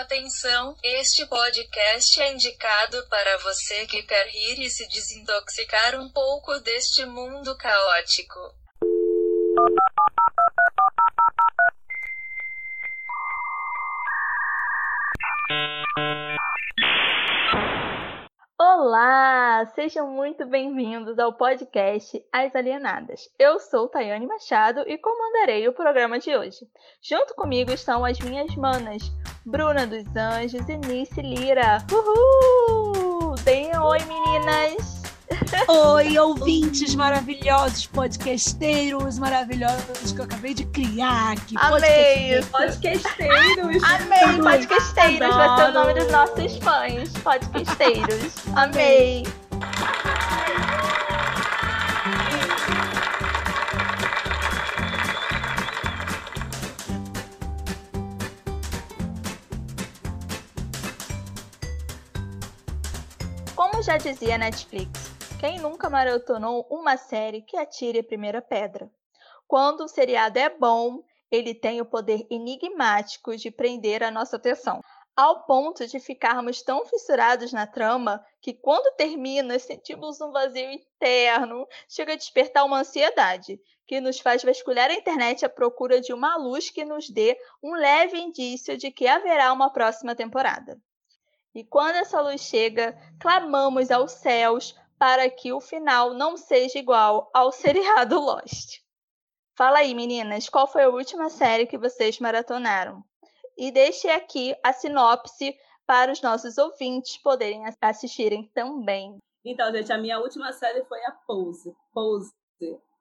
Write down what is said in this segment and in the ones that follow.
Atenção, este podcast é indicado para você que quer rir e se desintoxicar um pouco deste mundo caótico. Olá, sejam muito bem-vindos ao podcast As Alienadas. Eu sou Tayane Machado e comandarei o programa de hoje. Junto comigo estão as minhas manas, Bruna dos Anjos e Nice Lira. Uhul! Deem oi, meninas! Oi, ouvintes maravilhosos, podcasteiros maravilhosos que eu acabei de criar aqui. Amei! Podcasteiros! Amei! Podcasteiros vai ser o nome dos nossos fãs. Podcasteiros. Amei! Já dizia Netflix, quem nunca maratonou uma série que atire a primeira pedra? Quando o seriado é bom, ele tem o poder enigmático de prender a nossa atenção, ao ponto de ficarmos tão fissurados na trama que quando termina sentimos um vazio interno, chega a despertar uma ansiedade, que nos faz vasculhar a internet à procura de uma luz que nos dê um leve indício de que haverá uma próxima temporada. E quando essa luz chega, clamamos aos céus para que o final não seja igual ao seriado Lost. Fala aí, meninas, qual foi a última série que vocês maratonaram? E deixe aqui a sinopse para os nossos ouvintes poderem assistirem também. Então, gente, a minha última série foi a Pose. Pose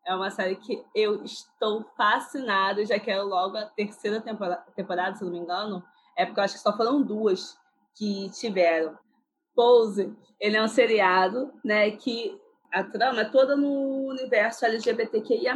é uma série que eu estou fascinada, já quero logo a terceira temporada, temporada, se não me engano. É porque eu acho que só foram duas que tiveram. Pose, ele é um seriado, né, que a trama é toda no universo LGBTQIA+,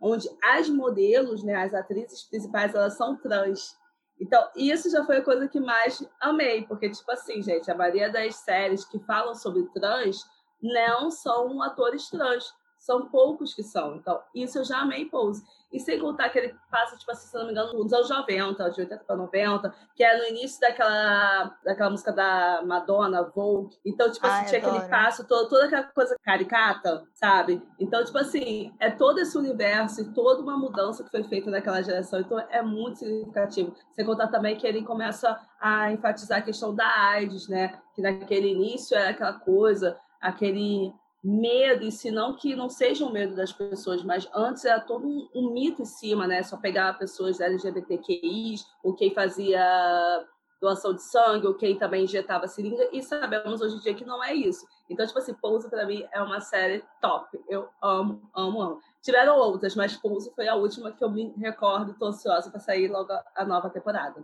onde as modelos, né, as atrizes principais, elas são trans. Então, isso já foi a coisa que mais amei, porque, tipo assim, gente, a maioria das séries que falam sobre trans não são atores trans, são poucos que são. Então, isso eu já amei Pose. E sem contar que ele passa, tipo assim, se não me engano, nos anos 90, de 80 para 90, que é no início daquela, daquela música da Madonna, Vogue. Então, tipo assim, Ai, tinha adoro. aquele passo, todo, toda aquela coisa caricata, sabe? Então, tipo assim, é todo esse universo e toda uma mudança que foi feita naquela geração. Então, é muito significativo. Sem contar também que ele começa a enfatizar a questão da AIDS, né? Que naquele início era aquela coisa, aquele medo, e se não que não seja um medo das pessoas, mas antes era todo um, um mito em cima, né? Só pegar pessoas LGBTQIs, ou quem fazia doação de sangue, ou quem também injetava seringa, e sabemos hoje em dia que não é isso. Então, tipo assim, Pose para mim é uma série top. Eu amo, amo, amo. Tiveram outras, mas Pose foi a última que eu me recordo, tô ansiosa para sair logo a, nova temporada.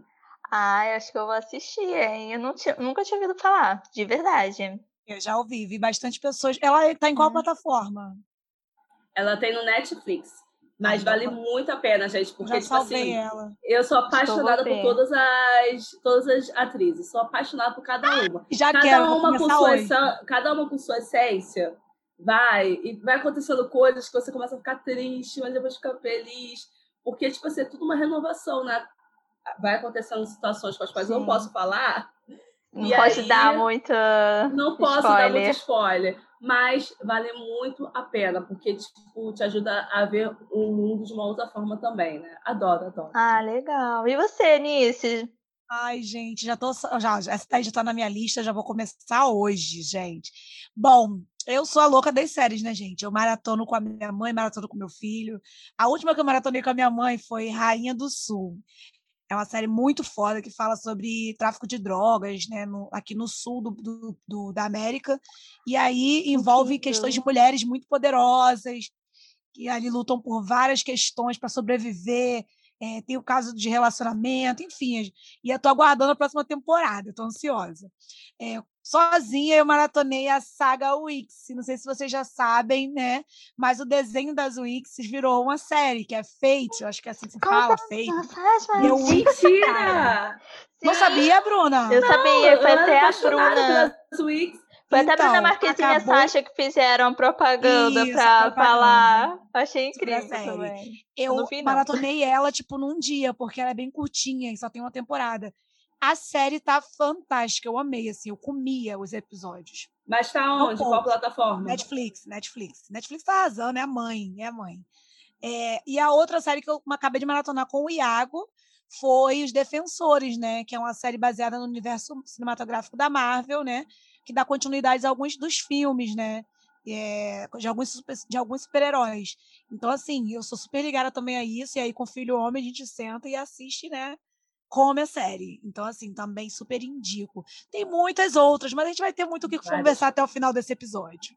Ai, acho que eu vou assistir, hein? Eu não tinha- nunca tinha ouvido falar, de verdade. Eu já ouvi, vi bastante pessoas. Ela está em qual Hum. plataforma? Ela tem no Netflix, mas vale muito a pena, gente, porque, já tipo assim, ela. eu sou apaixonada por todas as, todas as atrizes, sou apaixonada por cada uma. Já cada quero, uma com sua essa- cada uma com sua essência vai e vai acontecendo coisas que você começa a ficar triste mas depois fica feliz porque tipo assim é tudo uma renovação né vai acontecendo situações com as quais eu não Sim. posso falar Não E pode aí- dar muita. não posso dar muito Spoiler. spoiler mas vale muito a pena porque tipo te ajuda a ver o mundo de uma outra forma também né adoro adoro Ah, legal. E você, Nice? Ai, gente, já tô. Já, já, essa daí já tá na minha lista, já vou começar hoje, gente. Bom, eu sou a louca das séries, né, gente? Eu maratono com a minha mãe, maratono com meu filho. A última que eu maratonei com a minha mãe foi Rainha do Sul. É uma série muito foda que fala sobre tráfico de drogas, né, no- aqui no sul do, do- do- da América. E aí envolve questões de mulheres muito poderosas, que ali lutam por várias questões para sobreviver. É, tem o caso de relacionamento, enfim. E eu tô aguardando a próxima temporada, eu tô ansiosa. É, sozinha eu maratonei a saga Wix. Não sei se vocês já sabem, né? Mas o desenho das Wix virou uma série, que é Fate, eu acho que é assim que se fala, Fate. Nossa, Meu mas... mentira Não sabia, Bruna? Eu sabia, foi até a Bruna. pelas Wix. Foi até a Bruna Então, Marquezine e a acabou- Sasha que fizeram propaganda Isso, pra propaganda. falar. Achei incrível também. Eu não vi, não. maratonei ela, tipo, num dia, porque ela é bem curtinha e só tem uma temporada. A série tá fantástica, eu amei, assim, eu comia os episódios. Mas tá onde? Qual plataforma? Netflix, Netflix. Netflix tá arrasando, é a mãe, é a mãe. É, e a outra série que eu acabei de maratonar com o Iago foi Os Defensores, né? Que é uma série baseada no universo cinematográfico da Marvel, né? Que dá continuidade a alguns dos filmes, né? É, de alguns, de alguns super-heróis. Então, assim, eu sou super ligada também a isso, e aí com o filho homem a gente senta e assiste, né? come a série. Então, assim, também super indico. Tem muitas outras, mas a gente vai ter muito o que conversar até o final desse episódio.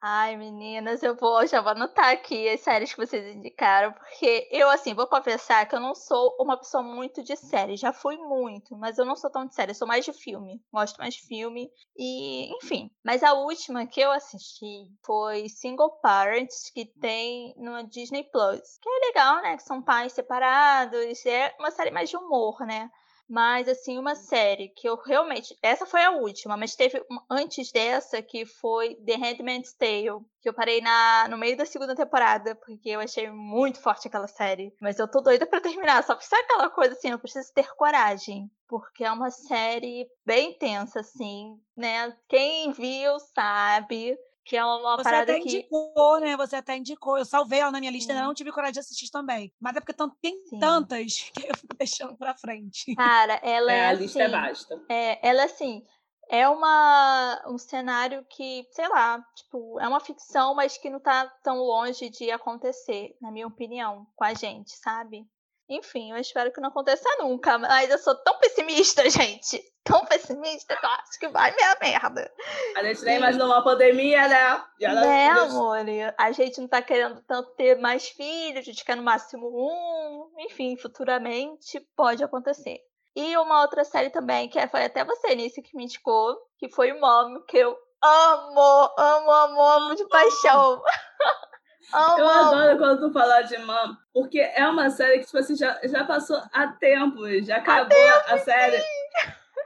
Ai, meninas, eu vou, já vou anotar aqui as séries que vocês indicaram, porque eu, assim, vou confessar que eu não sou uma pessoa muito de série, já fui muito, mas eu não sou tão de série, eu sou mais de filme, gosto mais de filme, e, enfim. Mas a última que eu assisti foi Single Parents, que tem no Disney Plus, que é legal, né, que são pais separados, é uma série mais de humor, né. Mas, assim, uma série que eu realmente. Essa foi a última, mas teve antes dessa que foi The Handmaid's Tale, que eu parei na, no meio da segunda temporada, porque eu achei muito forte aquela série. Mas eu tô doida para terminar, só que sabe aquela coisa assim, eu preciso ter coragem. Porque é uma série bem tensa, assim, né? Quem viu sabe que é uma Você parada até que. indicou, né? Você até indicou. Eu salvei ela na minha lista, ainda não tive coragem de assistir também. Mas é porque tão- tem Sim. tantas que eu fico deixando pra frente. Cara, ela É, é, a lista é assim, vasta. É, ela, assim, é uma, um cenário que, sei lá, tipo, é uma ficção, mas que não tá tão longe de acontecer, na minha opinião, com a gente, sabe? Enfim, eu espero que não aconteça nunca, mas eu sou tão pessimista, gente. Tão pessimista que eu acho que vai minha merda. A gente nem imaginou uma pandemia, né? Já não- Né, amor? A gente não tá querendo tanto ter mais filhos, a gente quer no máximo um. Enfim, futuramente pode acontecer. E uma outra série também, que foi até você, Nice, que me indicou, que foi o Mom, que eu amo, amo, amo, amo de paixão. amo, Eu adoro quando tu fala de Mom, porque é uma série que, tipo assim, já, já passou há tempo, já acabou a série.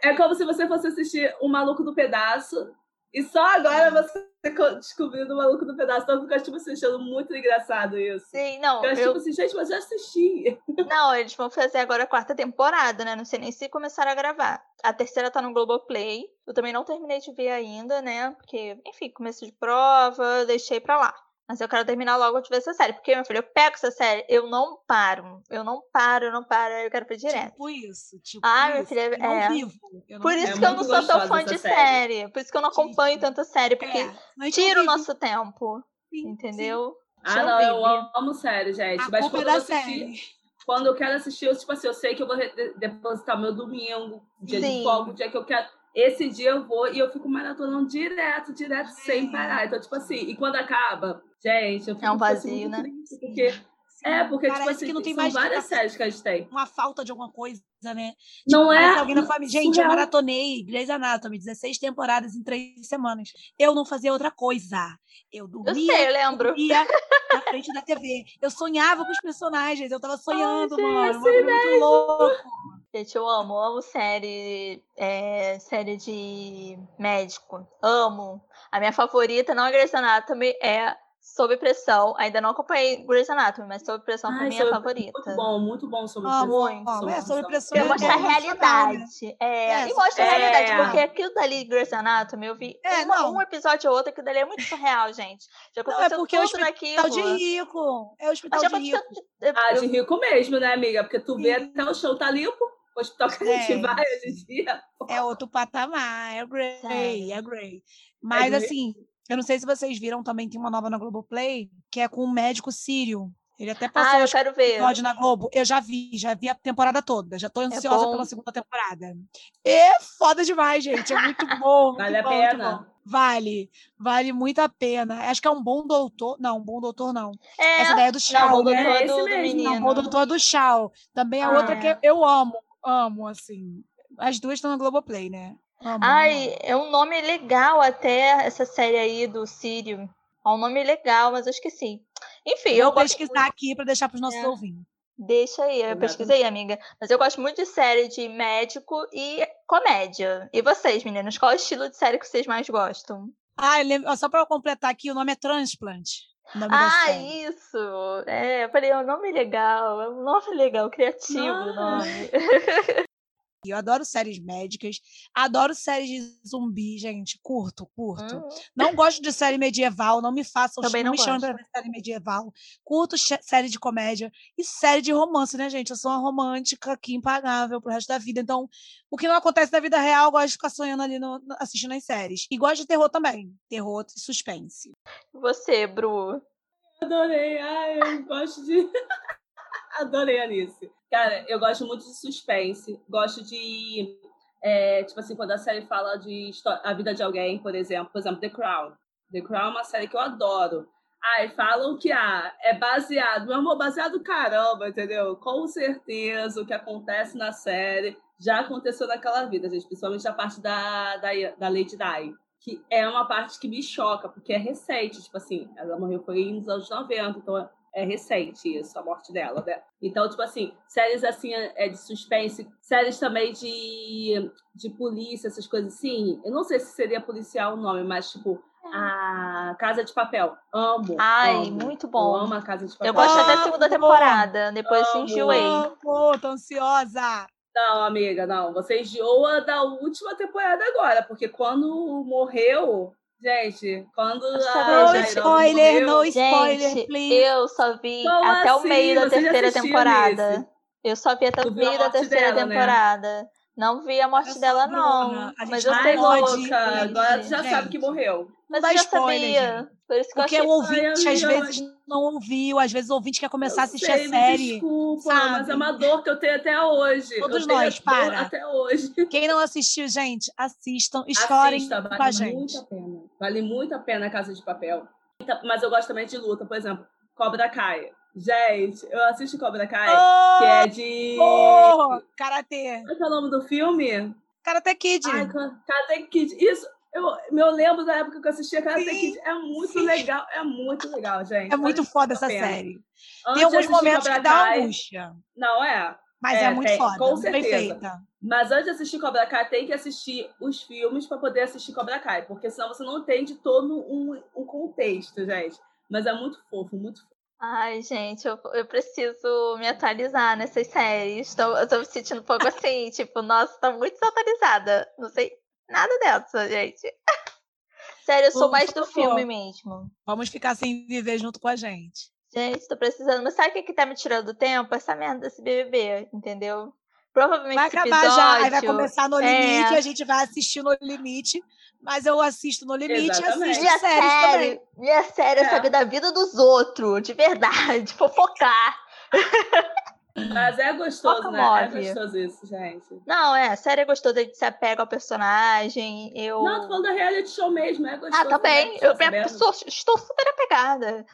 É como se você fosse assistir O Maluco do Pedaço, e só agora você co- descobrindo O Maluco do Pedaço. Então fica, tipo assim, achando muito engraçado isso. Sim, não, Eu acho, eu, tipo assim, gente, mas eu já assisti. Não, eles vão fazer agora a quarta temporada, né? Não sei nem se começaram a gravar. A terceira tá no Globoplay. Eu também não terminei de ver ainda, né? Porque, enfim, começo de prova, deixei pra lá. Mas eu quero terminar logo de ver essa série. Porque, meu filho, eu pego essa série, eu não paro. Eu não paro, eu não paro, eu quero ver direto. Tipo isso, tipo Ah, minha isso. filha, Eu não é. vivo. Eu não Por vivo. isso É que eu não muito sou tão fã de série. série. Por isso que eu não acompanho Sim. tanta série. Porque É, tira o não nosso tempo. Sim, sim. Entendeu? Ah, Não não, eu amo série, gente. A mas culpa é quando da eu assisti, série. quando eu quero assistir, eu, tipo assim, eu sei que eu vou depositar meu domingo, dia Sim. de folga, o dia que eu quero. Esse dia eu vou e eu fico maratonando direto, direto, sem É. parar. Então, tipo assim, e quando acaba, gente, eu fico É um tipo assim, vazio, muito né? porque É, porque, tipo Parece assim, que não tem são mais várias séries que a gente tem. Uma falta de alguma coisa, né? Não Parece é? alguém na família. Gente, eu surreal. maratonei Grey's Anatomy, 16 temporadas em três semanas. Eu não fazia outra coisa. Eu Eu dormia, sei, eu lembro. ia na frente da TV. Eu sonhava com os personagens, eu tava sonhando, gente, mano. Um bagulho muito louco. Gente, eu amo, amo série, é, série de médico. Amo. A minha favorita, não é Grey's Anatomy, é Sob Pressão. Ainda não acompanhei Grey's Anatomy, mas Sob Pressão foi minha Sob- favorita. Muito bom, muito bom sobre Ah, pressão. muito. Ó, é, sobre pressão. É mostra a realidade. É, É, e mostra a é. realidade, porque aquilo dali, Grey's Anatomy, eu vi É, uma- um episódio ou outro, aquilo dali é muito surreal, gente. Já Não, é aconteceu porque é o tudo naquilo. Hospital de rico. É o hospital de aconteceu... rico. eu- Ah, eu- de rico mesmo, né, amiga? Porque tu vê Sim. até o chão tá limpo. O hospital que a gente É. vai hoje em dia. É outro patamar, é Grey, Sério. é Grey. Mas Grey. assim, eu não sei se vocês viram, também tem uma nova na Globoplay, que é com um médico sírio. Ele até passou Ah, eu quero ver. episódio na Globo. Eu já vi, já vi a temporada toda. Já tô ansiosa bom? pela segunda temporada. É foda demais, gente. É muito bom. Vale muito a bom, pena. bom. Vale, vale muito a pena. Acho que é um bom doutor. Não, um bom doutor não. É, Essa daí é do não, o né? doutor É do, esse do mesmo, menino. Não, um bom doutor é do Shaw. Também a Ah, outra que é. eu amo, amo, assim. As duas estão na Globoplay, né? Amo, Ai, amo. é um nome legal até essa série aí do Sírio. É um nome legal, mas eu esqueci. Enfim, eu Vou gosto pesquisar aqui para deixar para os nossos É. ouvintes. Deixa aí, eu pesquisei, amiga. Mas eu gosto muito de série de médico e comédia. E vocês, meninas, qual é o estilo de série que vocês mais gostam? Ah, eu só para eu completar aqui, o nome é Transplant. Ah, série. isso! É, eu falei, é um nome legal, é um nome legal, criativo o nome. Eu adoro séries médicas, adoro séries de zumbi, gente. Curto, curto. Hum, Não gosto de série medieval, não me façam, Também não me chamem pra ver série medieval. Curto série de comédia e série de romance, né, gente? Eu sou uma romântica aqui impagável pro resto da vida. Então, o que não acontece na vida real, eu gosto de ficar sonhando ali no- assistindo as séries. E gosto de terror também. Terror e suspense. Você, Bru. Adorei, ai, eu gosto de. Adorei, Alice. Cara, eu gosto muito de suspense, gosto de. é, tipo assim, quando a série fala de a vida de alguém, por exemplo, por exemplo, The Crown. The Crown é uma série que eu adoro. Ai, falam que ah, é baseado, meu amor, baseado caramba, entendeu? Com certeza o que acontece na série já aconteceu naquela vida, gente, principalmente a parte da, da, da Lady Di que é uma parte que me choca, porque é recente, tipo assim, ela morreu foi nos anos 90, então é recente isso, a morte dela, né? Então, tipo assim, séries assim é de suspense, séries também de, de polícia, essas coisas assim. Eu não sei se seria policial o nome, mas tipo, a Casa de Papel. Amo. Ai, amo. muito bom. Eu amo a Casa de Papel. Eu gosto até da segunda temporada. Depois Amo! enjoei. Amo, tô ansiosa! Não, amiga, não. Você enjoa da última temporada agora, porque quando morreu. Gente, quando a No spoiler, no spoiler, Gente, please. eu só vi Como até o assim? meio da Você terceira temporada. Eu só vi até o a meio da terceira dela, né? temporada. Não vi a morte Essa dela, não. a Mas gente eu sei louca, agora tu já gente. sabe que morreu. Mas Não eu já spoiler, sabia. gente. Por isso que eu Porque achei. o ouvinte, Ai, às vezes, não ouviu, às vezes o ouvinte quer começar a Eu assistir sei, a série. desculpa, sabe? mas é uma dor que eu tenho até hoje. Todos eu nós, para. Até hoje. Quem não assistiu, gente, assistam e chorem Assista, com a gente. muito a pena. Vale muito a pena a Casa de Papel. Então, Mas eu gosto também de luta, por exemplo, Cobra Kai. Gente, eu assisto Cobra Kai, que é de. Oh, Karatê. Qual é que é o nome do filme? Karate Kid. Ai, Karate Kid. Isso, eu, eu lembro da época que eu assistia Karate Sim, Kid. É muito sim. legal, é muito legal, gente. é muito foda essa pena. série. Antes Tem alguns momentos que dá angústia. Não é? Mas é, É, muito tem, foda, com certeza. feita. Mas antes de assistir Cobra Kai, tem que assistir os filmes para poder assistir Cobra Kai, porque senão você não entende todo um, um contexto, gente. Mas é muito fofo, muito fofo. Ai, gente, eu, eu preciso me atualizar nessas séries. Tô, eu tô me sentindo um pouco assim, tipo, nossa, tô muito desatualizada. Não sei nada dessa, gente. Sério, eu sou Por mais do filme mesmo. Vamos ficar sem viver junto com a gente. Gente, tô precisando. Mas sabe o que, que tá me tirando do tempo? Essa merda desse BBB, entendeu? Provavelmente Vai esse acabar episódio... já, aí vai começar no é. limite, a gente vai assistir no limite, mas eu assisto no limite e Exatamente. assisto Minha séries série, também. minha série é É. saber da vida dos outros, de verdade, fofocar. Mas é gostoso, Foca né? move. É gostoso isso, gente. Não, é, a série é gostosa, a gente se apega ao personagem. Eu. Não, tô falando da reality show mesmo, é gostoso. ah, também. Eu Tá sabendo? pessoa, estou super apegada.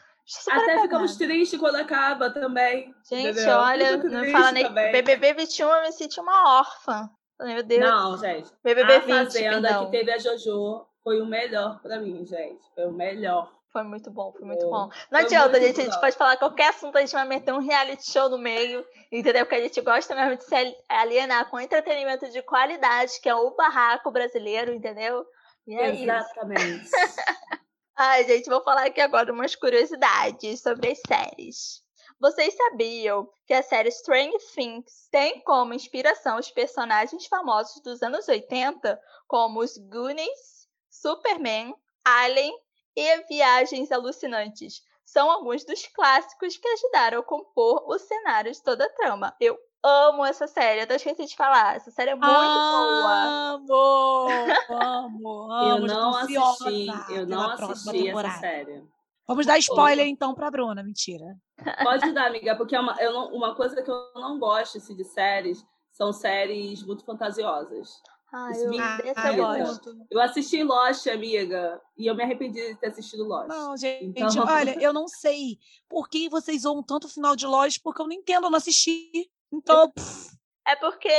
Até apegada. ficamos tristes quando acaba também. Gente, entendeu? olha, não fala nem. também. BBB 21 eu me senti uma órfã. Meu Deus. Não, gente. BBB a 20, Fazenda perdão. que teve a JoJo foi o melhor pra mim, gente. Foi o melhor. Foi muito bom, foi muito Foi. bom. Não Foi adianta, gente. A gente pode falar qualquer assunto, a gente vai meter um reality show no meio, entendeu? Porque a gente gosta mesmo de se alienar com entretenimento de qualidade, que é o barraco brasileiro, entendeu? E é isso. Ai, gente, vou falar aqui agora umas curiosidades sobre as séries. Vocês sabiam que a série Stranger Things tem como inspiração os personagens famosos dos anos 80, como os Goonies, Superman, Alien e Viagens Alucinantes? São alguns dos clássicos que ajudaram a compor o cenário de toda a trama. Eu amo essa série, eu até esqueci de falar. Essa série é muito boa. Amo, amo, amo. eu não ansiosa assisti, eu não assisti essa série. Vamos dar spoiler então pra Bruna, mentira. Pode dar, amiga, porque é uma, eu não- uma coisa que eu não gosto assim, de séries são séries muito fantasiosas. Ai, Isso eu, me Ah, eu gosto. Eu assisti Lost, amiga, e eu me arrependi de ter assistido Lost. Não, gente, Então- olha, eu não sei por que vocês zoam tanto o final de Lost, porque eu não entendo, eu não assisti. Então, pff, É porque,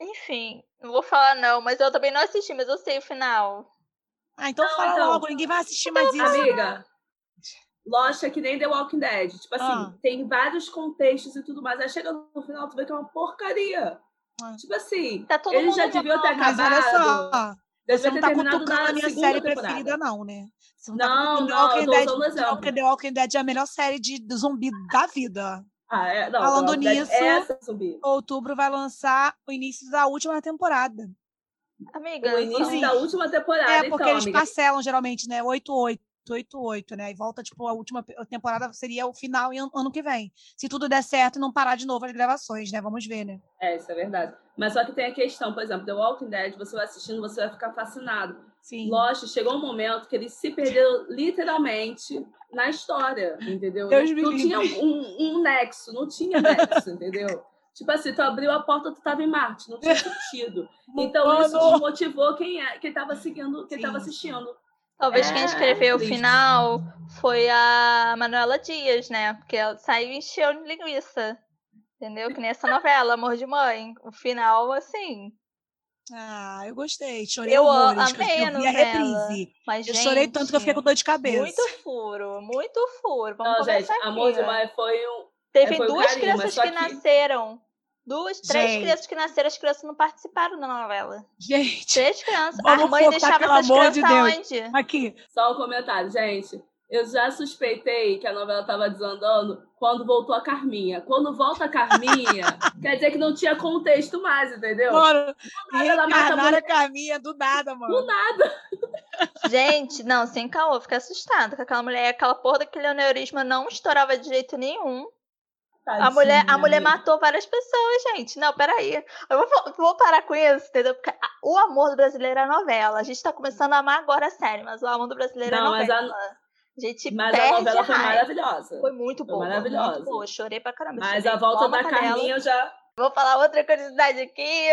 enfim, não vou falar não, mas eu também não assisti, mas eu sei o final. ah, então Não, fala então- logo, ninguém vai assistir mais isso. Amiga, Lost é que nem The Walking Dead. Tipo assim, Ah. tem vários contextos e tudo mais. Aí chega no final, tu vê que é uma porcaria. Ah. Tipo assim, Tá todo eles mundo já deviam ter Mas acabado. olha só, Devia você não tá cutucando a minha série temporada. preferida, não, né? Você Não, tá cutucando The não, eu Walking Dead, usando The. Walking- The Walking Dead é a melhor série de zumbi da vida. Ah, é, não, Falando nisso, é essa zumbi. Outubro vai lançar o início da última temporada. Amiga, O início são- da última temporada, É, porque então, eles amiga. parcelam geralmente, né? 8-8. 8-8, né? E volta, tipo, a última temporada seria o final an- ano que vem. Se tudo der certo e não parar de novo as gravações, né? Vamos ver, né? É, isso é verdade. Mas só que tem a questão, por exemplo, The Walking Dead, você vai assistindo, você vai ficar fascinado. Sim. Lost chegou um momento que eles se perderam literalmente na história, entendeu? Deus me não livre. tinha um, um nexo, não tinha nexo, entendeu? Tipo assim, tu abriu a porta, tu tava em Marte, não tinha sentido. Então isso desmotivou quem é, quem tava seguindo, quem Sim. tava assistindo. Talvez quem É, escreveu o final foi a Manuela Dias, né? Porque ela saiu e encheu de linguiça. Entendeu? Que nem essa novela, Amor de Mãe. O final, assim. Ah, eu gostei. Chorei Eu horrores. amei eu a novela. reprise. Mas, Eu chorei tanto que eu fiquei com dor de cabeça. Muito furo, muito furo. Vamos Não, gente, Amor aqui. de Mãe foi um. Teve foi um duas carinho, crianças que, que- nasceram. Duas, três Gente. crianças que nasceram, as crianças não participaram da novela. Gente, Três crianças. Vamos a mãe focar, deixava essas amor de crianças onde? aqui. Só um comentário, gente. Eu já suspeitei que a novela estava desandando quando voltou a Carminha. Quando volta a Carminha, quer dizer que não tinha contexto mais, entendeu? Mano, ela mata a mulher. Carminha do nada, mano. Do nada. Gente, não, sem caô, fica assustada com aquela mulher. Aquela porra daquele aneurisma não estourava de jeito nenhum. A mulher, a Tadinha, mulher matou várias pessoas, gente. Não, peraí. Eu vou, vou parar com isso, entendeu? Porque a- o amor do brasileiro é novela. A gente tá começando a amar agora a série, mas o amor do brasileiro Não, é mas a- novela. A, gente Mas a novela foi maravilhosa. Foi muito Foi boa. maravilhosa. Muito boa. Chorei pra caramba. Mas chorei a volta da. Carminha eu já. Vou falar outra curiosidade aqui.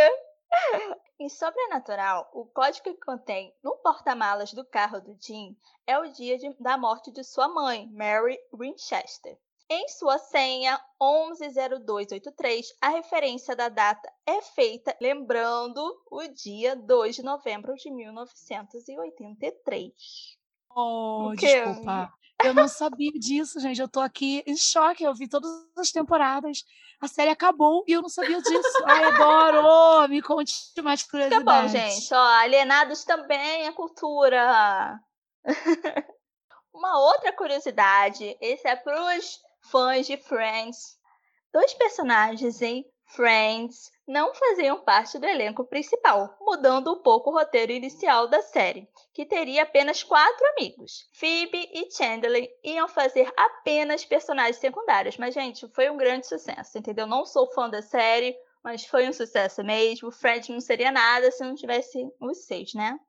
Em Sobrenatural, o código que contém no porta-malas do carro do Jim é o dia de- da morte de sua mãe, Mary Winchester. Em sua senha 110283, a referência da data é feita lembrando o dia 2 de novembro de 1983. Oh, desculpa. Eu não sabia disso, gente. Eu tô aqui em choque. Eu vi todas as temporadas. A série acabou e eu não sabia disso. Ai, adoro! Me conte mais Tá curiosidades. bom, gente. Ó, alienados também é cultura. Uma outra curiosidade, esse é para os fãs de Friends. Dois personagens em Friends não faziam parte do elenco principal, mudando um pouco o roteiro inicial da série, que teria apenas quatro amigos. Phoebe e Chandler iam fazer apenas personagens secundários, mas, gente, foi um grande sucesso, entendeu? Não sou fã da série, mas foi um sucesso mesmo. Friends não seria nada se não tivesse os seis, né?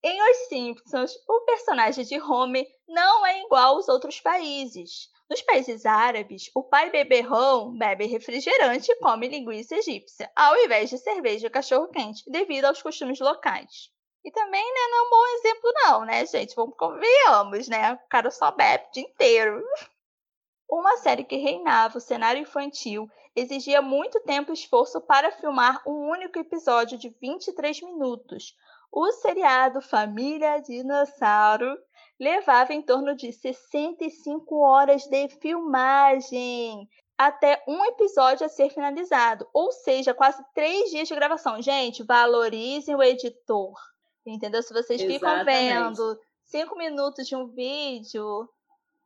Em Os Simpsons, o personagem de Homer não é igual aos outros países. Nos países árabes, o pai beberrão bebe refrigerante e come linguiça egípcia, ao invés de cerveja e cachorro-quente, devido aos costumes locais. E também, né, não é um bom exemplo não, né, gente? Vamos convenhamos, né? O cara só bebe o dia inteiro. Uma série que reinava o cenário infantil exigia muito tempo e esforço para filmar um único episódio de 23 minutos. O seriado Família Dinossauro levava em torno de 65 horas de filmagem até um episódio a ser finalizado, ou seja, quase três dias de gravação. Gente, valorizem o editor, entendeu? Se vocês ficam Exatamente. vendo cinco minutos de um vídeo,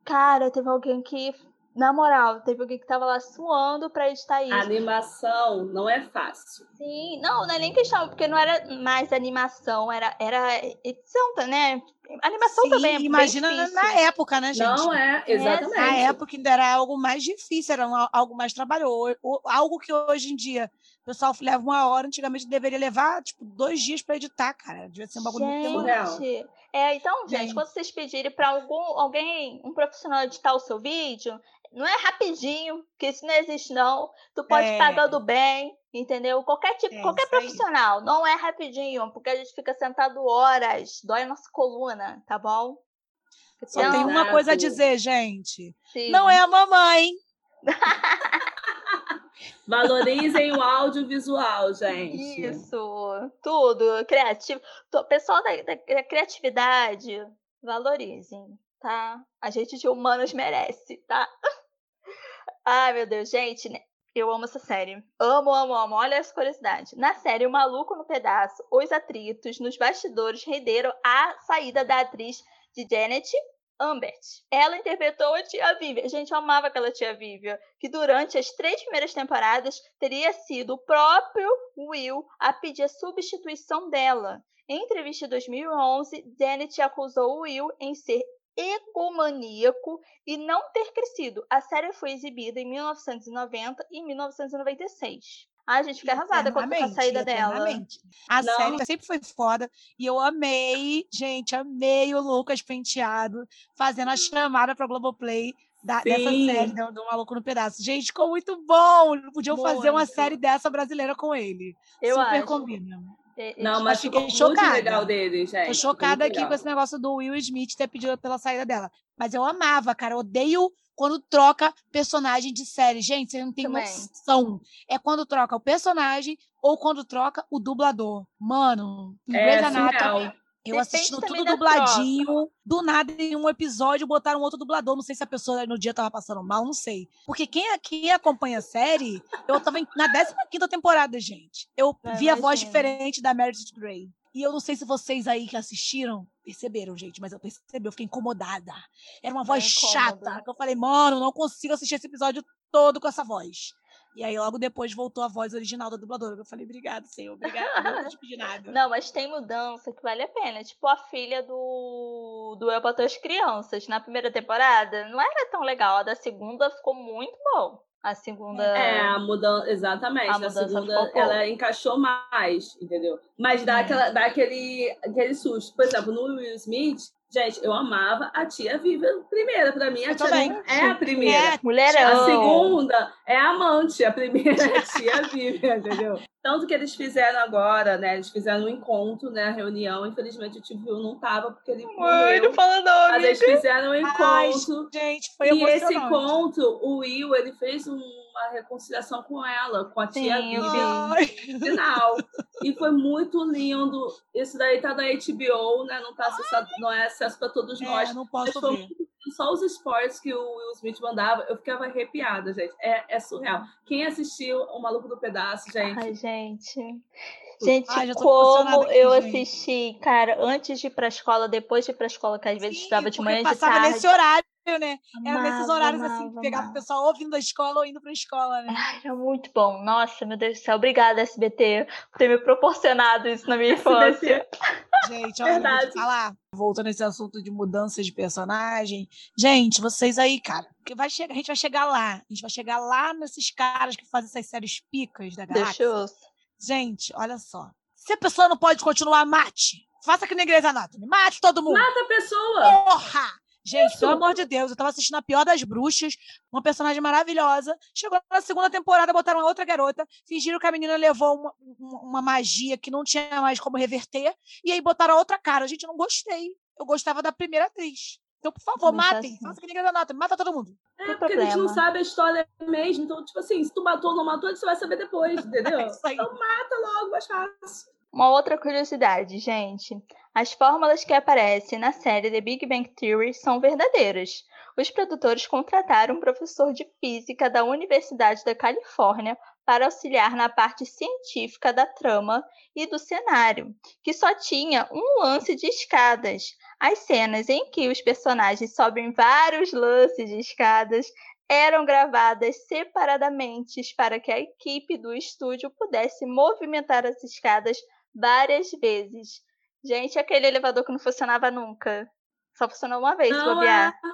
cara, teve alguém que, na moral, teve alguém que tava lá suando para editar isso. A animação não é fácil. Sim, não, não é nem questão, porque não era mais animação, era, era edição, tá, né? Animação Sim, também é imagina na- difícil. na época, né, gente? Não é, exatamente. Na época ainda era algo mais difícil, era algo mais trabalhoso. Algo que hoje em dia o pessoal leva uma hora, antigamente deveria levar, tipo, dois dias para editar, cara. Devia ser um bagulho muito demorado. Gente, é, então, gente, Gente. quando vocês pedirem para algum alguém, um profissional editar o seu vídeo, não é rapidinho, que isso não existe não. Tu pode É. pagando bem, entendeu? Qualquer tipo, É, qualquer isso aí. profissional, não é rapidinho, porque a gente fica sentado horas, dói a nossa coluna, tá bom? Só tem Então, uma coisa a dizer, gente. sim. Não é a mamãe. Valorizem o audiovisual, gente. Isso, tudo, criativo. Pessoal da, da- da criatividade, valorizem, tá? A gente de humanos merece, tá? Ai, meu Deus, gente, né? Eu amo essa série. Amo, amo, amo. Olha essa curiosidade. Na série O Maluco no Pedaço, os atritos nos bastidores renderam a saída da atriz de Janet Ambert. Ela interpretou a tia Vívia. Gente, eu amava aquela tia Vívia, que durante as três primeiras temporadas teria sido o próprio Will a pedir a substituição dela. Em entrevista em 2011, Janet acusou Will em ser egomaníaco e não ter crescido. A série foi exibida em 1990 e 1996. Ai, a gente fica arrasada com a saída dela. A não. série sempre foi foda. E eu amei, gente, amei o Lucas Penteado fazendo a chamada pra Globoplay da, dessa série do, do Maluco no Pedaço. Gente, ficou muito bom. Podiam muito. fazer uma série dessa brasileira com ele. Eu Super acho. combina. Não, mas fiquei chocada. legal dele, gente. Tô chocada aqui com esse negócio do Will Smith ter pedido pela saída dela. Mas eu amava, cara. Eu odeio quando troca personagem de série. Gente, você não tem Também. noção. É quando troca o personagem ou quando troca o dublador. Mano, é, Grey's Anatomy. Eu assistindo tudo dubladinho, troca. do nada em um episódio botaram outro dublador. Não sei se a pessoa no dia tava passando mal, não sei. Porque quem aqui acompanha a série, eu tava na 15 temporada, gente. Eu vi a voz diferente da Meredith Grey. E eu não sei se vocês aí que assistiram perceberam, gente, mas eu percebi, eu fiquei incomodada. Era uma voz é chata. Que eu falei, mano, não consigo assistir esse episódio todo com essa voz. E aí, logo depois, voltou a voz original da dubladora. Eu falei, obrigado, senhor, obrigado, não te pedi nada. Não, mas tem mudança que vale a pena. Tipo, a filha do, do Eu para as Crianças, na primeira temporada, não era tão legal. A da segunda ficou muito bom. A segunda. É, a mudança, exatamente. A, a segunda ela encaixou mais, entendeu? Mas dá, é. aquela, dá aquele, aquele susto. Por exemplo, no Will Smith, Gente, eu amava a tia Viva primeira. Pra mim, a tia Viva é a primeira. É, mulherão. A segunda é a amante. A primeira é a tia Viva, entendeu? Tanto que eles fizeram agora, né? Eles fizeram um encontro, né? A reunião. Infelizmente, o tio não tava, porque ele Mãe, não fala não, Mas eles fizeram um encontro. Ai, gente, foi E esse encontro, o Will, ele fez um uma reconciliação com ela, com a tia Vivi, final. E foi muito lindo. Isso daí tá da HBO, né? Não, tá acessado, não é acesso para todos é, nós. Não posso ver. Só os esportes que o Will Smith mandava, eu ficava arrepiada, gente. É, é surreal. Quem assistiu O Maluco do Pedaço, gente? Ai, gente. Gente, Ai, como aqui, eu gente. assisti, cara, antes de ir pra escola, depois de ir pra escola, que às vezes Sim, estudava de manhã de passava tarde. nesse horário né? Amava, era nesses horários amava, assim, pegava o pessoal ouvindo da escola ou indo pra escola, né? Ai, era muito bom. Nossa, meu Deus do céu. Obrigada, SBT, por ter me proporcionado isso na minha infância. Gente, olha, Verdade. vou falar. Voltando nesse assunto de mudança de personagem. Gente, vocês aí, cara, porque vai chegar, a gente vai chegar lá. A gente vai chegar lá nesses caras que fazem essas séries picas da galáxia. Deixa eu... Gente, olha só. Se a pessoa não pode continuar, mate. Faça que nem Grey's Anatomy. Mate todo mundo. Mata a pessoa. Porra! Gente, Isso. pelo amor de Deus, eu tava assistindo a pior das bruxas, uma personagem maravilhosa. Chegou na segunda temporada, botaram uma outra garota, fingiram que a menina levou uma, uma magia que não tinha mais como reverter, e aí botaram a outra cara. Gente, eu não gostei. Eu gostava da primeira atriz. Então, por favor, não matem. Faça que ninguém nota. Mata todo mundo. É, porque problema. a gente não sabe a história mesmo. Então, tipo assim, se tu matou ou não matou, você vai saber depois, entendeu? é então mata logo, mais fácil. Uma outra curiosidade, gente. As fórmulas que aparecem na série The Big Bang Theory são verdadeiras. Os produtores contrataram um professor de física da Universidade da Califórnia para auxiliar na parte científica da trama e do cenário, que só tinha um lance de escadas. As cenas em que os personagens sobem vários lances de escadas eram gravadas separadamente para que a equipe do estúdio pudesse movimentar as escadas várias vezes. Gente, aquele elevador que não funcionava nunca. Só funcionou uma vez, não, bobear. É...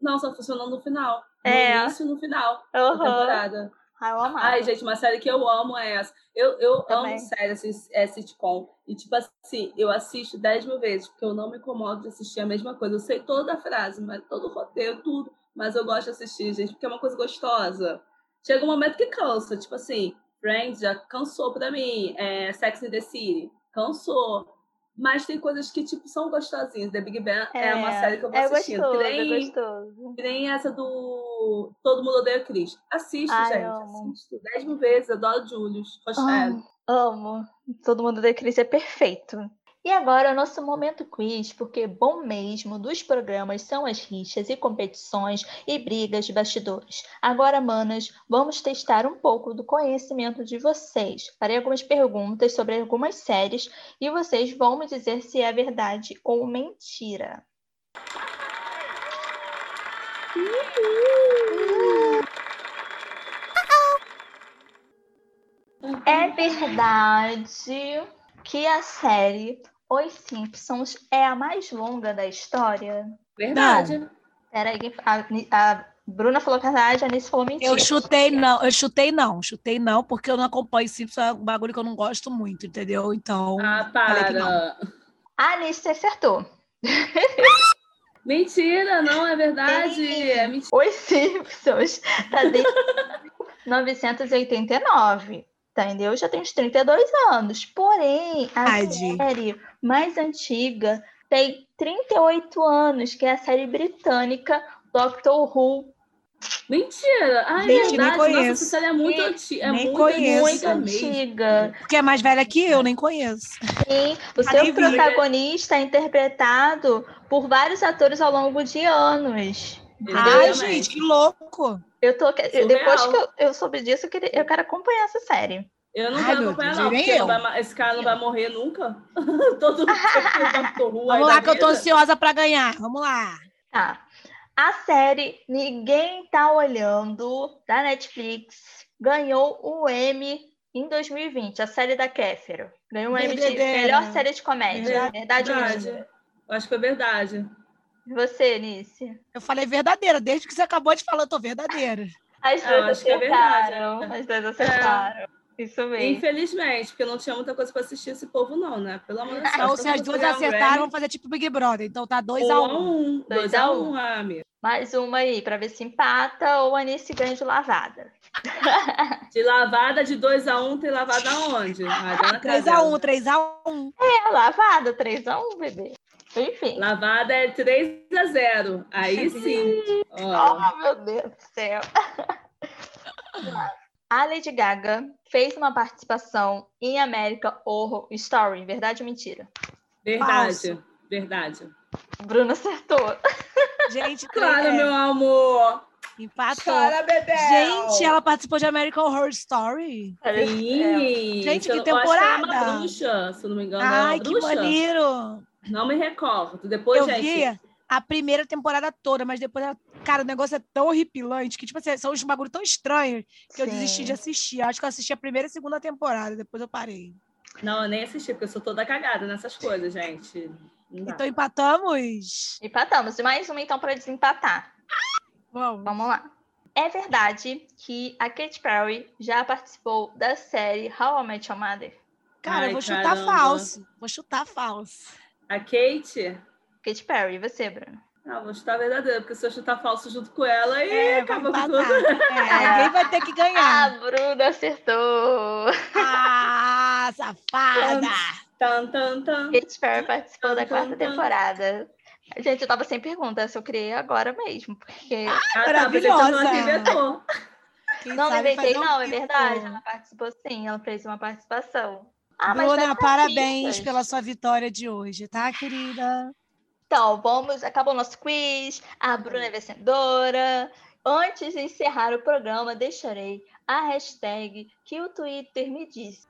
Não, só funcionou no final. No é. início e no final uhum. da temporada. Ai, eu amava. Ai, gente, uma série que eu amo é essa. Eu, eu amo série, assim, é sitcom. E, tipo assim, eu assisto 10 mil vezes, porque eu não me incomodo de assistir a mesma coisa. Eu sei toda a frase, mas todo o roteiro, tudo. Mas eu gosto de assistir, gente, porque é uma coisa gostosa. Chega um momento que cansa. Tipo assim, Friends já cansou pra mim. É, Sex and the City, cansou. Mas tem coisas que, tipo, são gostosinhas. The Big Bang é, é uma série que eu vou é assistindo. Gostoso, que nem, é gostoso. Nem essa do Todo Mundo Odeia Chris. Assiste, Ai, gente. Amo. Assisto. Dez mil vezes. Adoro Julius. Amo, amo. Todo Mundo Odeia Chris é perfeito. E agora o nosso momento quiz, porque bom mesmo dos programas são as rixas e competições e brigas de bastidores. Agora, manas, vamos testar um pouco do conhecimento de vocês. Farei algumas perguntas sobre algumas séries e vocês vão me dizer se é verdade ou mentira. É verdade que a série Os Simpsons é a mais longa da história? Verdade. Peraí, a, a Bruna falou verdade, a Anice falou mentira. Eu chutei não, eu chutei não, chutei não, porque eu não acompanho Simpsons, é um bagulho que eu não gosto muito, entendeu? Então. Ah, falei que não. para. A Anice acertou. Mentira, não é verdade. Sim. É mentira. Os Simpsons tá desde 1989. Entendeu? Já tem uns 32 anos. Porém, a série mais antiga tem 38 anos, que é a série britânica Doctor Who. Mentira. Ah, é Gente, nem verdade. Nossa, essa série é muito antiga. É nem muito. Muito antiga. Porque é mais velha que eu, nem conheço. Sim, o seu protagonista é interpretado por vários atores ao longo de anos. Ai, gente, que louco. Eu tô, Surreal. depois que eu, eu soube disso, eu, queria- eu quero acompanhar essa série. Eu não Ai, quero acompanhar, Deus, não, porque eu. não vai esse cara não vai morrer nunca. Todo mundo Who aí Vamos lá, que eu tô ansiosa pra ganhar. Vamos lá. Tá. A série Ninguém Tá Olhando, da Netflix, ganhou o Emmy em 2020, a série da Kéfero. Ganhou o Emmy de melhor série de comédia. Verdade. Verdade, Verdade. Eu acho que foi verdade. E Você, Nice? Eu falei verdadeira, desde que você acabou de falar, eu tô verdadeira. As Ah, duas acho que é acertaram. As duas acertaram. Isso mesmo. Infelizmente, porque não tinha muita coisa pra assistir esse povo, não, né? Pelo amor de Deus. Então, se as duas acertaram, vamos fazer tipo Big Brother. Então tá 2 2 a a 1 1 Dois 2 a a um. 1 amigo. Mais uma aí, pra ver se empata ou a Anice ganha de lavada. De lavada de 2 a 1 tem lavada aonde? Ah, dona 3 a Casela. 1 3 a 1 É, lavada, 3x1, bebê. Enfim. Lavada é 3 a 0. Aí sim. Oh, meu Deus do céu. A Lady Gaga fez uma participação em American Horror Story, verdade ou mentira? verdade. Falso. Verdade. Bruno acertou. Gente, Claro, é, meu amor. empatou. Chora, bebê. Gente, ela participou de American Horror Story. É. Sim. Gente, Se eu que não- eu acho que é temporada. uma bruxa, se não me engano. é Ai, que maneiro. Não me recordo. Depois, Eu gente. vi a primeira temporada toda, mas depois, ela- cara, o negócio é tão horripilante que, tipo assim, são uns bagulho tão estranhos que eu Sim. desisti de assistir. Acho que eu assisti a primeira e segunda temporada, depois eu parei. Não, eu nem assisti, porque eu sou toda cagada nessas coisas, gente. Então empatamos. Empatamos. E mais uma, então, para desempatar. Vamos. Vamos lá. É verdade que a Katy Perry já participou da série How I Met Your Mother? Cara, eu Ai, vou chutar caramba. falso. Vou chutar falso. A Kate. Katy Perry, e você, Bruno? Ah, vou chutar verdadeira, porque se eu chutar falso junto com ela, e É, acaba com tudo. É, alguém vai ter que A ganhar. Bruna acertou! Ah, safada! Tan, tan, tan. Katy Perry participou da quarta temporada. Gente, eu tava sem pergunta, essa eu criei agora mesmo, porque Ah, tá, você Maravilhosa. não não inventei, um não, é verdade. Ela participou sim, ela fez uma participação. Ah, Bruna, parabéns pela sua vitória de hoje, tá, querida? Então, vamos. Acabou o nosso quiz. A Bruna é vencedora. Antes de encerrar o programa, deixarei a hashtag que o Twitter me disse.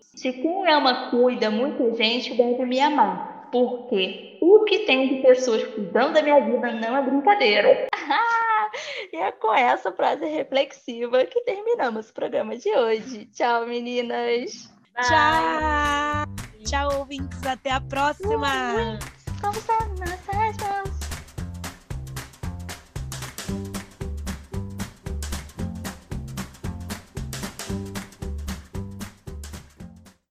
Se quem ama cuida, muita gente deve me amar. Porque o que tem de pessoas cuidando da minha vida não é brincadeira. e é com essa frase reflexiva que terminamos o programa de hoje. Tchau, meninas! Tchau! Tchau, ouvintes. Até a próxima! Nossas mãos